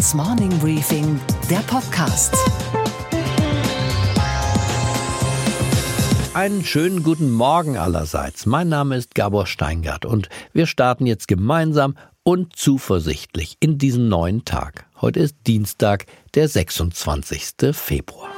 Handelsblatts Morning Briefing, der Podcast. Einen schönen guten Morgen allerseits. Mein Name ist Gabor Steingart und wir starten jetzt gemeinsam und zuversichtlich in diesen neuen Tag. Heute ist Dienstag, der 26. Februar.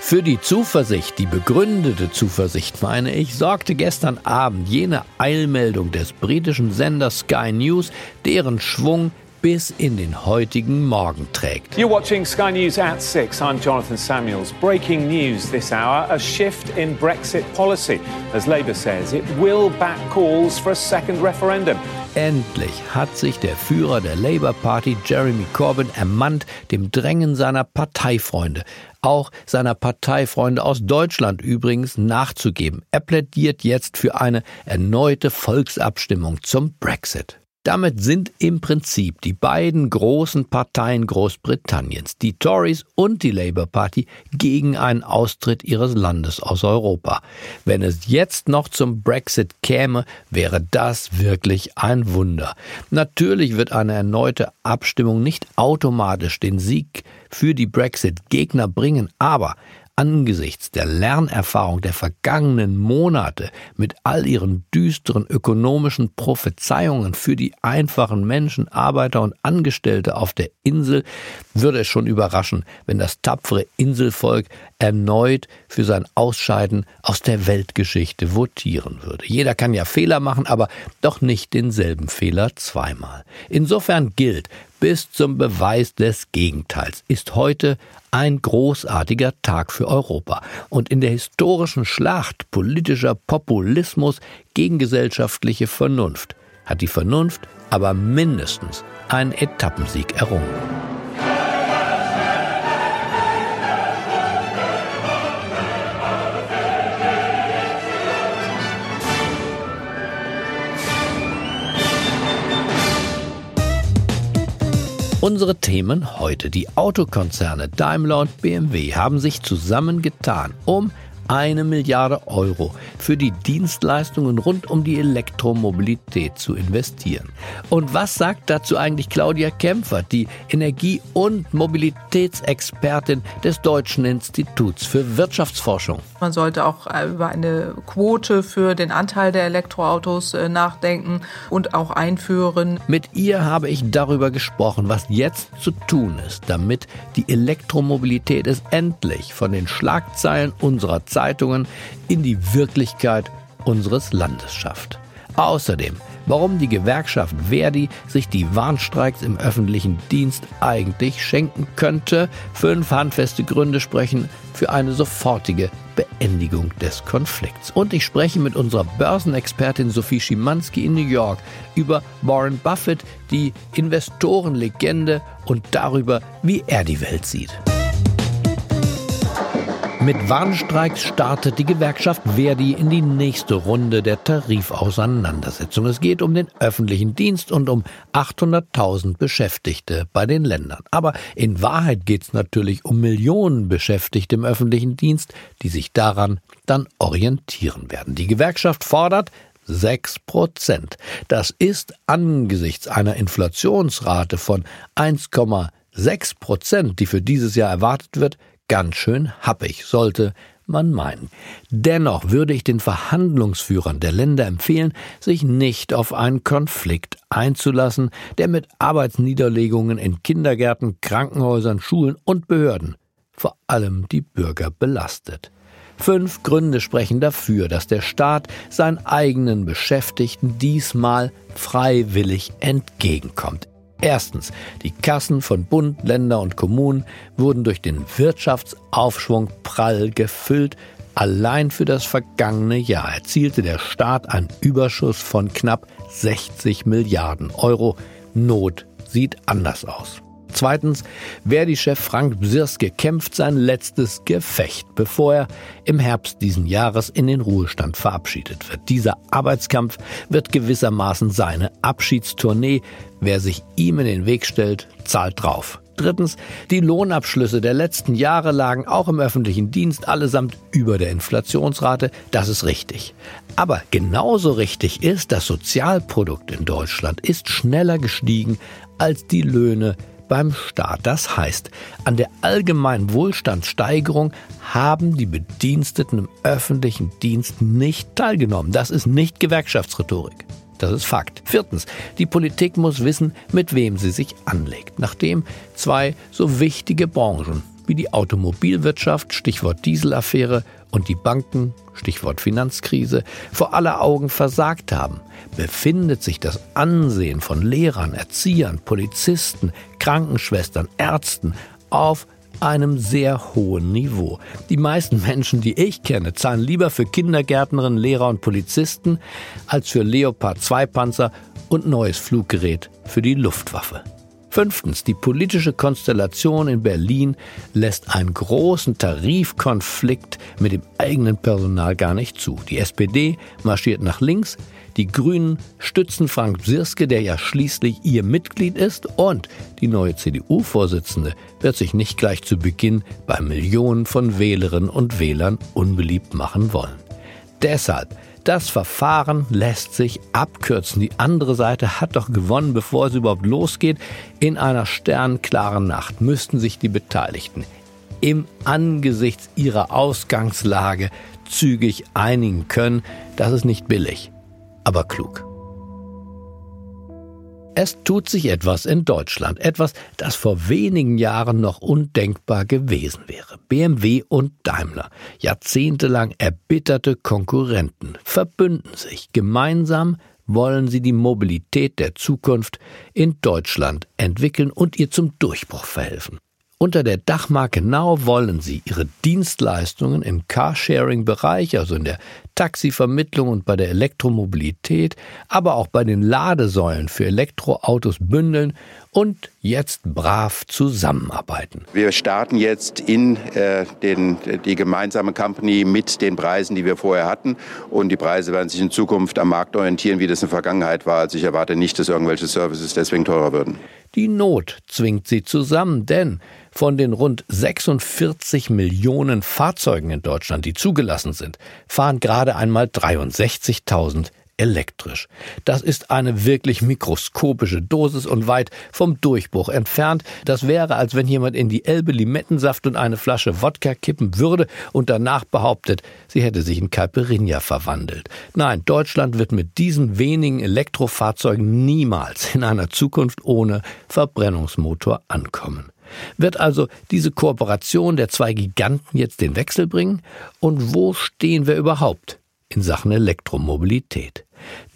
Für die Zuversicht, die begründete Zuversicht meine ich, sorgte gestern Abend jene Eilmeldung des britischen Senders Sky News, deren Schwung bis in den heutigen Morgen trägt. You're watching Sky News at 6. I'm Jonathan Samuels. Breaking news this hour a shift in Brexit policy as Labour says it will back calls for a second referendum. Endlich hat sich der Führer der Labour Party, Jeremy Corbyn, ermannt, dem Drängen seiner Parteifreunde, auch seiner Parteifreunde aus Deutschland übrigens, nachzugeben. Er plädiert jetzt für eine erneute Volksabstimmung zum Brexit. Damit sind im Prinzip die beiden großen Parteien Großbritanniens, die Tories und die Labour Party, gegen einen Austritt ihres Landes aus Europa. Wenn es jetzt noch zum Brexit käme, wäre das wirklich ein Wunder. Natürlich wird eine erneute Abstimmung nicht automatisch den Sieg für die Brexit-Gegner bringen, aber angesichts der Lernerfahrung der vergangenen Monate mit all ihren düsteren ökonomischen Prophezeiungen für die einfachen Menschen, Arbeiter und Angestellte auf der Insel, würde es schon überraschen, wenn das tapfere Inselvolk erneut für sein Ausscheiden aus der Weltgeschichte votieren würde. Jeder kann ja Fehler machen, aber doch nicht denselben Fehler zweimal. Insofern gilt, bis zum Beweis des Gegenteils ist heute ein großartiger Tag für Europa. Und in der historischen Schlacht politischer Populismus gegen gesellschaftliche Vernunft hat die Vernunft aber mindestens einen Etappensieg errungen. Unsere Themen heute. Die Autokonzerne Daimler und BMW haben sich zusammengetan, um eine Milliarde Euro für die Dienstleistungen rund um die Elektromobilität zu investieren. Und was sagt dazu eigentlich Claudia Kämpfer, die Energie- und Mobilitätsexpertin des Deutschen Instituts für Wirtschaftsforschung? Man sollte auch äh, über eine Quote für den Anteil der Elektroautos äh, nachdenken und auch einführen. Mit ihr habe ich darüber gesprochen, was jetzt zu tun ist, damit die Elektromobilität es endlich von den Schlagzeilen unserer Zeitungen in die Wirklichkeit unseres Landes schafft. Außerdem, warum die Gewerkschaft Verdi sich die Warnstreiks im öffentlichen Dienst eigentlich schenken könnte. Fünf handfeste Gründe sprechen für eine sofortige Beendigung des Konflikts. Und ich spreche mit unserer Börsenexpertin Sophie Schimanski in New York über Warren Buffett, die Investorenlegende und darüber, wie er die Welt sieht. Mit Warnstreiks startet die Gewerkschaft Verdi in die nächste Runde der Tarifauseinandersetzung. Es geht um den öffentlichen Dienst und um 800.000 Beschäftigte bei den Ländern. Aber in Wahrheit geht es natürlich um Millionen Beschäftigte im öffentlichen Dienst, die sich daran dann orientieren werden. Die Gewerkschaft fordert 6 Prozent. Das ist angesichts einer Inflationsrate von 1,6 Prozent, die für dieses Jahr erwartet wird, ganz schön happig, sollte man meinen. Dennoch würde ich den Verhandlungsführern der Länder empfehlen, sich nicht auf einen Konflikt einzulassen, der mit Arbeitsniederlegungen in Kindergärten, Krankenhäusern, Schulen und Behörden vor allem die Bürger belastet. Fünf Gründe sprechen dafür, dass der Staat seinen eigenen Beschäftigten diesmal freiwillig entgegenkommt. Erstens, die Kassen von Bund, Länder und Kommunen wurden durch den Wirtschaftsaufschwung prall gefüllt. Allein für das vergangene Jahr erzielte der Staat einen Überschuss von knapp 60 Milliarden Euro. Not sieht anders aus. Zweitens, Verdi-Chef Frank Bsirske kämpft sein letztes Gefecht, bevor er im Herbst diesen Jahres in den Ruhestand verabschiedet wird. Dieser Arbeitskampf wird gewissermaßen seine Abschiedstournee. Wer sich ihm in den Weg stellt, zahlt drauf. Drittens, die Lohnabschlüsse der letzten Jahre lagen auch im öffentlichen Dienst allesamt über der Inflationsrate. Das ist richtig. Aber genauso richtig ist, das Sozialprodukt in Deutschland ist schneller gestiegen als die Löhne beim Staat. Das heißt, an der allgemeinen Wohlstandssteigerung haben die Bediensteten im öffentlichen Dienst nicht teilgenommen. Das ist nicht Gewerkschaftsrhetorik. Das ist Fakt. Viertens, die Politik muss wissen, mit wem sie sich anlegt. Nachdem zwei so wichtige Branchen wie die Automobilwirtschaft, Stichwort Dieselaffäre, und die Banken, Stichwort Finanzkrise, vor aller Augen versagt haben, befindet sich das Ansehen von Lehrern, Erziehern, Polizisten, Krankenschwestern, Ärzten auf einem sehr hohen Niveau. Die meisten Menschen, die ich kenne, zahlen lieber für Kindergärtnerinnen, Lehrer und Polizisten als für Leopard 2 Panzer und neues Fluggerät für die Luftwaffe. Fünftens, die politische Konstellation in Berlin lässt einen großen Tarifkonflikt mit dem eigenen Personal gar nicht zu. Die SPD marschiert nach links, die Grünen stützen Frank Sirske, der ja schließlich ihr Mitglied ist, und die neue CDU-Vorsitzende wird sich nicht gleich zu Beginn bei Millionen von Wählerinnen und Wählern unbeliebt machen wollen. Deshalb das Verfahren lässt sich abkürzen. Die andere Seite hat doch gewonnen, bevor es überhaupt losgeht. In einer sternklaren Nacht müssten sich die Beteiligten im Angesichts ihrer Ausgangslage zügig einigen können. Das ist nicht billig, aber klug. Es tut sich etwas in Deutschland, etwas, das vor wenigen Jahren noch undenkbar gewesen wäre. BMW und Daimler, jahrzehntelang erbitterte Konkurrenten, verbünden sich. Gemeinsam wollen sie die Mobilität der Zukunft in Deutschland entwickeln und ihr zum Durchbruch verhelfen. Unter der Dachmarke Now wollen sie ihre Dienstleistungen im Carsharing-Bereich, also in der Taxivermittlung und bei der Elektromobilität, aber auch bei den Ladesäulen für Elektroautos bündeln und jetzt brav zusammenarbeiten. Wir starten jetzt in äh, den, die gemeinsame Company mit den Preisen, die wir vorher hatten. Und die Preise werden sich in Zukunft am Markt orientieren, wie das in der Vergangenheit war. Also ich erwarte nicht, dass irgendwelche Services deswegen teurer würden. Die Not zwingt sie zusammen, denn von den rund 46 Millionen Fahrzeugen in Deutschland, die zugelassen sind, fahren gerade einmal 63.000 elektrisch. Das ist eine wirklich mikroskopische Dosis und weit vom Durchbruch entfernt. Das wäre, als wenn jemand in die Elbe Limettensaft und eine Flasche Wodka kippen würde und danach behauptet, sie hätte sich in Caipirinha verwandelt. Nein, Deutschland wird mit diesen wenigen Elektrofahrzeugen niemals in einer Zukunft ohne Verbrennungsmotor ankommen. Wird also diese Kooperation der zwei Giganten jetzt den Wechsel bringen? Und wo stehen wir überhaupt in Sachen Elektromobilität?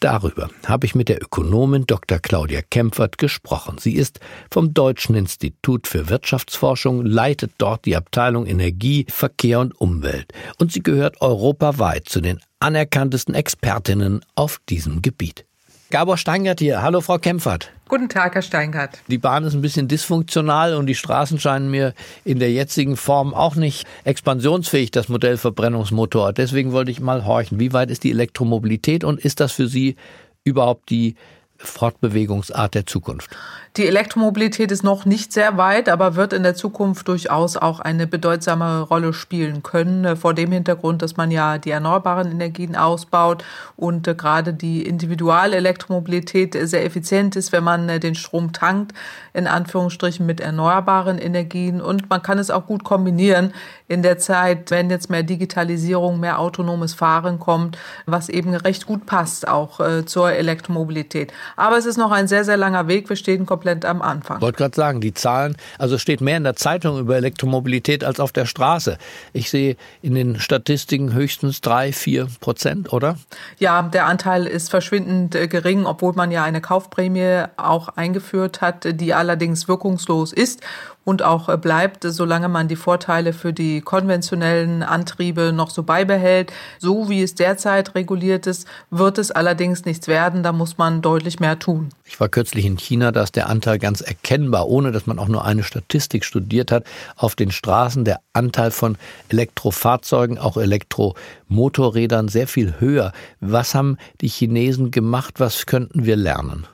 Darüber habe ich mit der Ökonomin Dr. Claudia Kempfert gesprochen. Sie ist vom Deutschen Institut für Wirtschaftsforschung, leitet dort die Abteilung Energie, Verkehr und Umwelt und sie gehört europaweit zu den anerkanntesten Expertinnen auf diesem Gebiet. Gabor Steingart hier. Hallo, Frau Kempfert. Guten Tag, Herr Steingart. Die Bahn ist ein bisschen dysfunktional und die Straßen scheinen mir in der jetzigen Form auch nicht expansionsfähig, das Modell Verbrennungsmotor. Deswegen wollte ich mal horchen, wie weit ist die Elektromobilität und ist das für Sie überhaupt die Fortbewegungsart der Zukunft? Die Elektromobilität ist noch nicht sehr weit, aber wird in der Zukunft durchaus auch eine bedeutsame Rolle spielen können. Äh, vor dem Hintergrund, dass man ja die erneuerbaren Energien ausbaut und äh, gerade die Individualelektromobilität sehr effizient ist, wenn man äh, den Strom tankt, in Anführungsstrichen mit erneuerbaren Energien. Und man kann es auch gut kombinieren in der Zeit, wenn jetzt mehr Digitalisierung, mehr autonomes Fahren kommt, was eben recht gut passt auch zur Elektromobilität. Aber es ist noch ein sehr, sehr langer Weg. Wir stehen komplett am Anfang. Ich wollte gerade sagen, die Zahlen, also steht mehr in der Zeitung über Elektromobilität als auf der Straße. Ich sehe in den Statistiken höchstens drei, vier Prozent, oder? Ja, der Anteil ist verschwindend äh, gering, obwohl man ja eine Kaufprämie auch eingeführt hat, die allerdings wirkungslos ist und auch äh, bleibt, solange man die Vorteile für die konventionellen Antriebe noch so beibehält. So wie es derzeit reguliert ist, wird es allerdings nichts werden. Da muss man deutlich mehr tun. Ich war kürzlich in China, da ist der Anteil ganz erkennbar, ohne dass man auch nur eine Statistik studiert hat, auf den Straßen der Anteil von Elektrofahrzeugen, auch Elektromotorrädern sehr viel höher. Was haben die Chinesen gemacht? Was könnten wir lernen?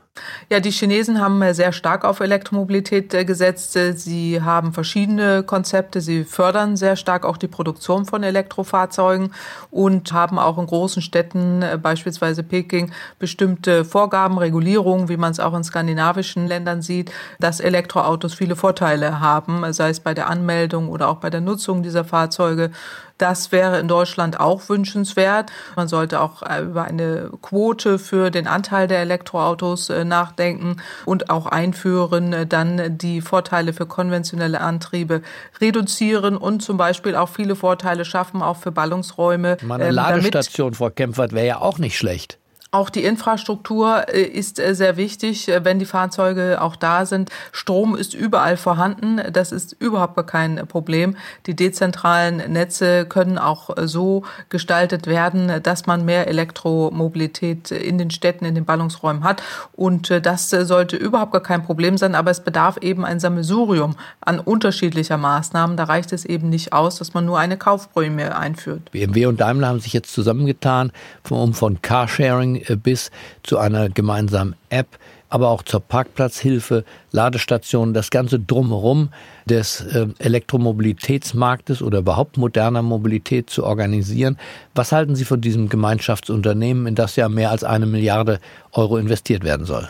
Ja, die Chinesen haben sehr stark auf Elektromobilität äh, gesetzt. Äh, sie haben verschiedene Konzepte. Sie fördern sehr stark auch die Produktion von Elektrofahrzeugen und haben auch in großen Städten, äh, beispielsweise Peking, bestimmte Vorgaben, Regulierungen, wie man es auch in skandinavischen Ländern sieht, dass Elektroautos viele Vorteile haben, sei es bei der Anmeldung oder auch bei der Nutzung dieser Fahrzeuge. Das wäre in Deutschland auch wünschenswert. Man sollte auch äh, über eine Quote für den Anteil der Elektroautos äh, nachdenken und auch einführen, äh, dann die Vorteile für konventionelle Antriebe reduzieren und zum Beispiel auch viele Vorteile schaffen, auch für Ballungsräume. Meine ähm, Ladestation, Frau Kempfert, wäre ja auch nicht schlecht. Auch die Infrastruktur äh, ist äh, sehr wichtig, äh, wenn die Fahrzeuge auch da sind. Strom ist überall vorhanden. Das ist überhaupt gar kein Problem. Die dezentralen Netze können auch so gestaltet werden, dass man mehr Elektromobilität in den Städten, in den Ballungsräumen hat. Und das sollte überhaupt gar kein Problem sein. Aber es bedarf eben ein Sammelsurium an unterschiedlicher Maßnahmen. Da reicht es eben nicht aus, dass man nur eine Kaufprämie einführt. BMW und Daimler haben sich jetzt zusammengetan, um von Carsharing bis zu einer gemeinsamen App, aber auch zur Parkplatzhilfe, Ladestationen, das ganze drumherum des äh, Elektromobilitätsmarktes oder überhaupt moderner Mobilität zu organisieren. Was halten Sie von diesem Gemeinschaftsunternehmen, in das ja mehr als eine Milliarde Euro investiert werden soll?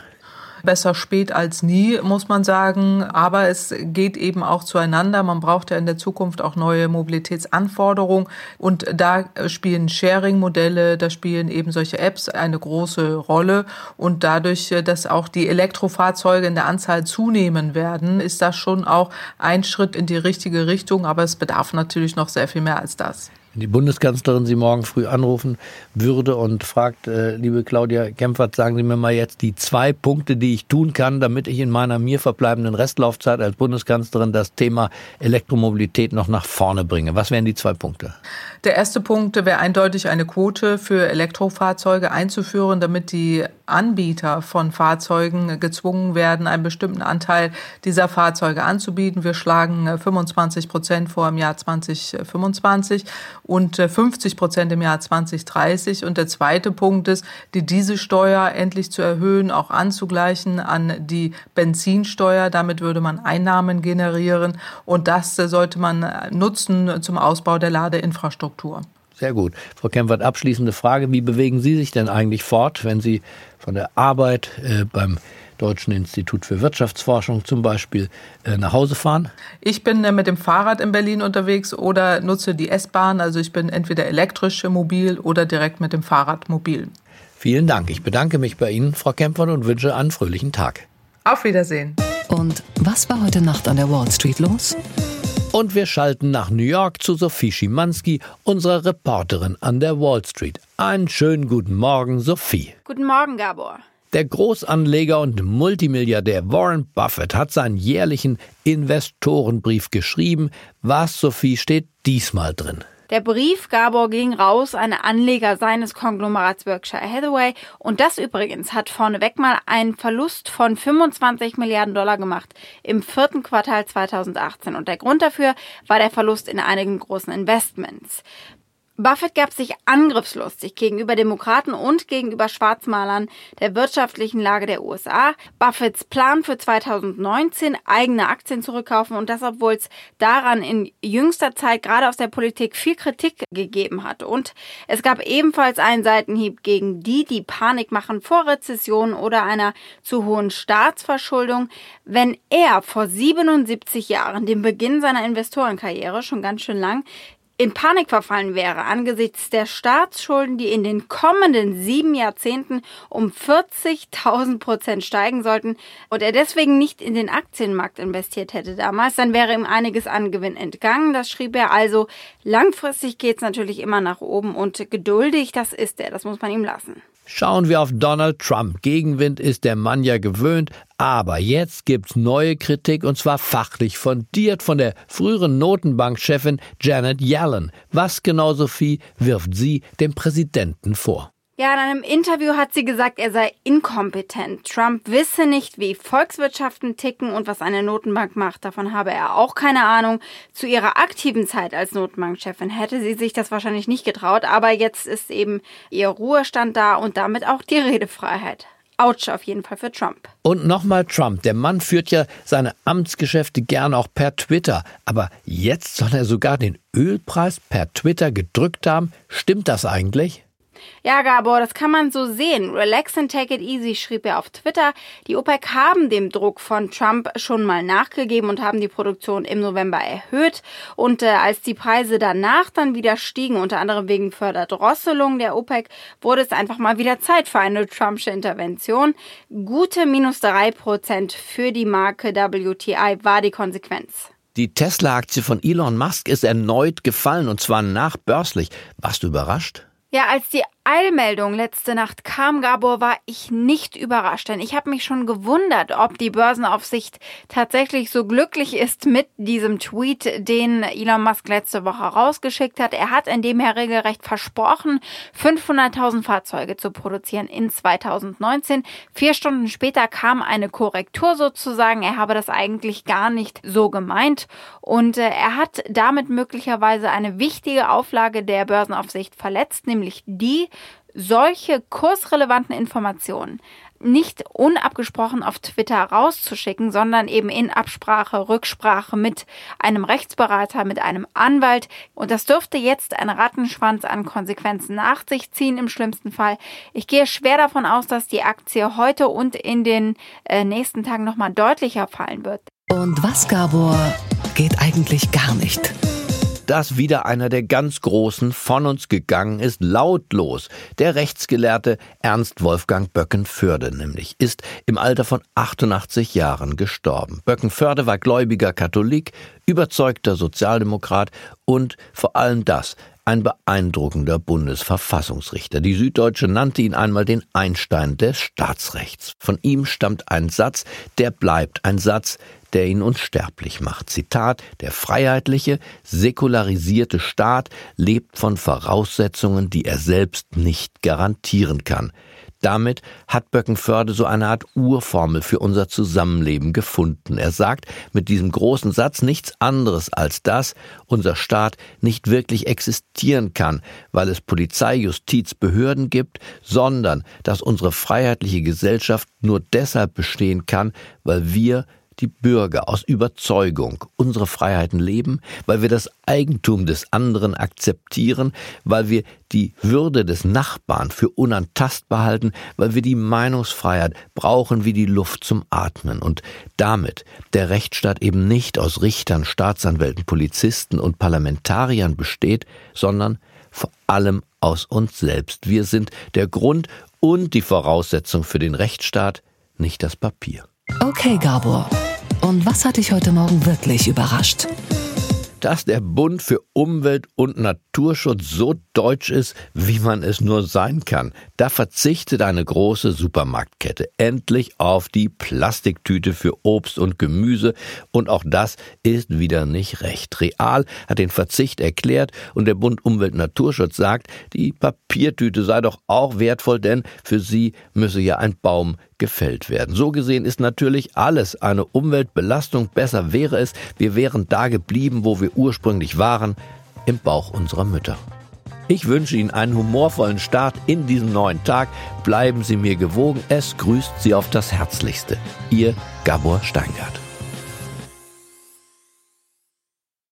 Besser spät als nie, muss man sagen. Aber es geht eben auch zueinander. Man braucht ja in der Zukunft auch neue Mobilitätsanforderungen. Und da spielen Sharing-Modelle, da spielen eben solche Apps eine große Rolle. Und dadurch, dass auch die Elektrofahrzeuge in der Anzahl zunehmen werden, ist das schon auch ein Schritt in die richtige Richtung. Aber es bedarf natürlich noch sehr viel mehr als das. Wenn die Bundeskanzlerin Sie morgen früh anrufen würde und fragt, äh, liebe Claudia Kempfert, sagen Sie mir mal jetzt die zwei Punkte, die ich tun kann, damit ich in meiner mir verbleibenden Restlaufzeit als Bundeskanzlerin das Thema Elektromobilität noch nach vorne bringe. Was wären die zwei Punkte? Der erste Punkt wäre eindeutig eine Quote für Elektrofahrzeuge einzuführen, damit die Anbieter von Fahrzeugen gezwungen werden, einen bestimmten Anteil dieser Fahrzeuge anzubieten. Wir schlagen 25 Prozent vor im Jahr 2025 und 50 äh, Prozent im Jahr 2030. Und der zweite Punkt ist, die Dieselsteuer endlich zu erhöhen, auch anzugleichen an die Benzinsteuer. Damit würde man Einnahmen generieren. Und das äh, sollte man äh, nutzen zum Ausbau der Ladeinfrastruktur. Sehr gut. Frau Kempfert, abschließende Frage. Wie bewegen Sie sich denn eigentlich fort, wenn Sie von der Arbeit äh, beim Deutschen Institut für Wirtschaftsforschung zum Beispiel äh, nach Hause fahren? Ich bin äh, mit dem Fahrrad in Berlin unterwegs oder nutze die S-Bahn. Also ich bin entweder elektrisch mobil oder direkt mit dem Fahrrad mobil. Vielen Dank. Ich bedanke mich bei Ihnen, Frau Kempfert, und wünsche einen fröhlichen Tag. Auf Wiedersehen. Und was war heute Nacht an der Wall Street los? Und wir schalten nach New York zu Sophie Schimanski, unserer Reporterin an der Wall Street. Einen schönen guten Morgen, Sophie. Guten Morgen, Gabor. Der Großanleger und Multimilliardär Warren Buffett hat seinen jährlichen Investorenbrief geschrieben. Was, Sophie, steht diesmal drin? Der Brief, Gabor, ging raus an Anleger seines Konglomerats Berkshire Hathaway. Und das übrigens hat vorneweg mal einen Verlust von 25 Milliarden Dollar gemacht im vierten Quartal 2018. Und der Grund dafür war der Verlust in einigen großen Investments. Buffett gab sich angriffslustig gegenüber Demokraten und gegenüber Schwarzmalern der wirtschaftlichen Lage der USA. Buffetts Plan für 2019, eigene Aktien zurückkaufen und das, obwohl es daran in jüngster Zeit gerade aus der Politik viel Kritik gegeben hat. Und es gab ebenfalls einen Seitenhieb gegen die, die Panik machen vor Rezession oder einer zu hohen Staatsverschuldung. Wenn er vor 77 Jahren, dem Beginn seiner Investorenkarriere, schon ganz schön lang, in Panik verfallen wäre angesichts der Staatsschulden, die in den kommenden sieben Jahrzehnten um 40.000 Prozent steigen sollten und er deswegen nicht in den Aktienmarkt investiert hätte damals, dann wäre ihm einiges an Gewinn entgangen. Das schrieb er also. Langfristig geht's natürlich immer nach oben und geduldig, das ist er, das muss man ihm lassen. Schauen wir auf Donald Trump. Gegenwind ist der Mann ja gewöhnt, aber jetzt gibt's neue Kritik und zwar fachlich fundiert von der früheren Notenbankchefin Janet Yellen. Was genau, Sophie, wirft sie dem Präsidenten vor? Ja, in einem Interview hat sie gesagt, er sei inkompetent. Trump wisse nicht, wie Volkswirtschaften ticken und was eine Notenbank macht. Davon habe er auch keine Ahnung. Zu ihrer aktiven Zeit als Notenbankchefin hätte sie sich das wahrscheinlich nicht getraut, aber jetzt ist eben ihr Ruhestand da und damit auch die Redefreiheit. Autsch auf jeden Fall für Trump. Und nochmal Trump. Der Mann führt ja seine Amtsgeschäfte gern auch per Twitter. Aber jetzt soll er sogar den Ölpreis per Twitter gedrückt haben. Stimmt das eigentlich? Ja, Gabor, das kann man so sehen. Relax and take it easy, schrieb er auf Twitter. Die OPEC haben dem Druck von Trump schon mal nachgegeben und haben die Produktion im November erhöht. Und äh, als die Preise danach dann wieder stiegen, unter anderem wegen Förderdrosselung der OPEC, wurde es einfach mal wieder Zeit für eine Trumpsche Intervention. Gute minus drei Prozent für die Marke WTI war die Konsequenz. Die Tesla-Aktie von Elon Musk ist erneut gefallen und zwar nachbörslich. Warst du überrascht? Ja, als die Eilmeldung letzte Nacht kam, Gabor, war ich nicht überrascht, denn ich habe mich schon gewundert, ob die Börsenaufsicht tatsächlich so glücklich ist mit diesem Tweet, den Elon Musk letzte Woche rausgeschickt hat. Er hat in dem er regelrecht versprochen, 500.000 Fahrzeuge zu produzieren in 2019. Vier Stunden später kam eine Korrektur sozusagen. Er habe das eigentlich gar nicht so gemeint und äh, er hat damit möglicherweise eine wichtige Auflage der Börsenaufsicht verletzt, nämlich die, solche kursrelevanten Informationen nicht unabgesprochen auf Twitter rauszuschicken, sondern eben in Absprache, Rücksprache mit einem Rechtsberater, mit einem Anwalt. Und das dürfte jetzt einen Rattenschwanz an Konsequenzen nach sich ziehen im schlimmsten Fall. Ich gehe schwer davon aus, dass die Aktie heute und in den äh, nächsten Tagen nochmal deutlicher fallen wird. Und was, Gabor, geht eigentlich gar nicht? Dass wieder einer der ganz Großen von uns gegangen ist, lautlos. Der Rechtsgelehrte Ernst Wolfgang Böckenförde nämlich ist im Alter von 88 Jahren gestorben. Böckenförde war gläubiger Katholik, überzeugter Sozialdemokrat und vor allem das, ein beeindruckender Bundesverfassungsrichter. Die Süddeutsche nannte ihn einmal den Einstein des Staatsrechts. Von ihm stammt ein Satz, der bleibt ein Satz, der ihn unsterblich macht. Zitat, der freiheitliche, säkularisierte Staat lebt von Voraussetzungen, die er selbst nicht garantieren kann. Damit hat Böckenförde so eine Art Urformel für unser Zusammenleben gefunden. Er sagt mit diesem großen Satz nichts anderes als dass unser Staat nicht wirklich existieren kann, weil es Polizei, Justiz, Behörden gibt, sondern dass unsere freiheitliche Gesellschaft nur deshalb bestehen kann, weil wir die Bürger aus Überzeugung unsere Freiheiten leben, weil wir das Eigentum des anderen akzeptieren, weil wir die Würde des Nachbarn für unantastbar halten, weil wir die Meinungsfreiheit brauchen wie die Luft zum Atmen und damit der Rechtsstaat eben nicht aus Richtern, Staatsanwälten, Polizisten und Parlamentariern besteht, sondern vor allem aus uns selbst. Wir sind der Grund und die Voraussetzung für den Rechtsstaat, nicht das Papier. Okay, Gabor. Und was hat dich heute Morgen wirklich überrascht? dass der Bund für Umwelt und Naturschutz so deutsch ist, wie man es nur sein kann. Da verzichtet eine große Supermarktkette endlich auf die Plastiktüte für Obst und Gemüse und auch das ist wieder nicht recht. Real hat den Verzicht erklärt und der Bund Umwelt Naturschutz sagt, die Papiertüte sei doch auch wertvoll, denn für sie müsse ja ein Baum gefällt werden. So gesehen ist natürlich alles eine Umweltbelastung. Besser wäre es, wir wären da geblieben, wo wir ursprünglich waren, im Bauch unserer Mütter. Ich wünsche Ihnen einen humorvollen Start in diesem neuen Tag. Bleiben Sie mir gewogen. Es grüßt Sie auf das Herzlichste. Ihr Gabor Steingart.